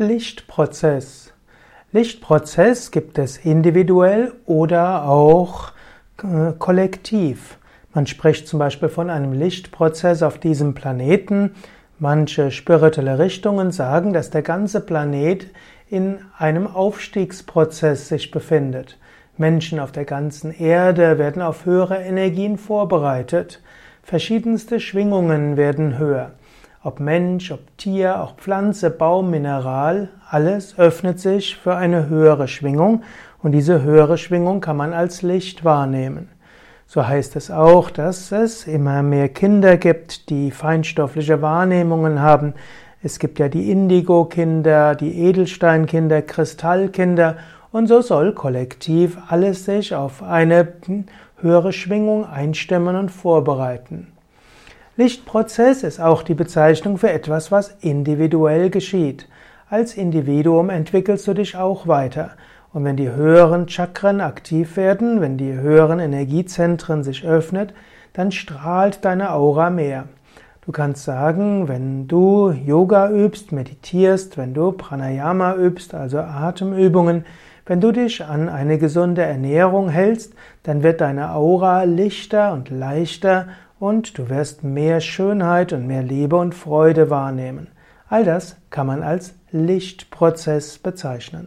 Lichtprozess. Lichtprozess gibt es individuell oder auch äh, kollektiv. Man spricht zum Beispiel von einem Lichtprozess auf diesem Planeten. Manche spirituelle Richtungen sagen, dass der ganze Planet in einem Aufstiegsprozess sich befindet. Menschen auf der ganzen Erde werden auf höhere Energien vorbereitet. Verschiedenste Schwingungen werden höher. Ob Mensch, ob Tier, auch Pflanze, Baum, Mineral, alles öffnet sich für eine höhere Schwingung und diese höhere Schwingung kann man als Licht wahrnehmen. So heißt es auch, dass es immer mehr Kinder gibt, die feinstoffliche Wahrnehmungen haben. Es gibt ja die Indigo-Kinder, die Edelsteinkinder, Kristallkinder und so soll kollektiv alles sich auf eine höhere Schwingung einstimmen und vorbereiten. Lichtprozess ist auch die Bezeichnung für etwas, was individuell geschieht. Als Individuum entwickelst du dich auch weiter. Und wenn die höheren Chakren aktiv werden, wenn die höheren Energiezentren sich öffnen, dann strahlt deine Aura mehr. Du kannst sagen, wenn du Yoga übst, meditierst, wenn du Pranayama übst, also Atemübungen, wenn du dich an eine gesunde Ernährung hältst, dann wird deine Aura lichter und leichter und du wirst mehr Schönheit und mehr Liebe und Freude wahrnehmen. All das kann man als Lichtprozess bezeichnen.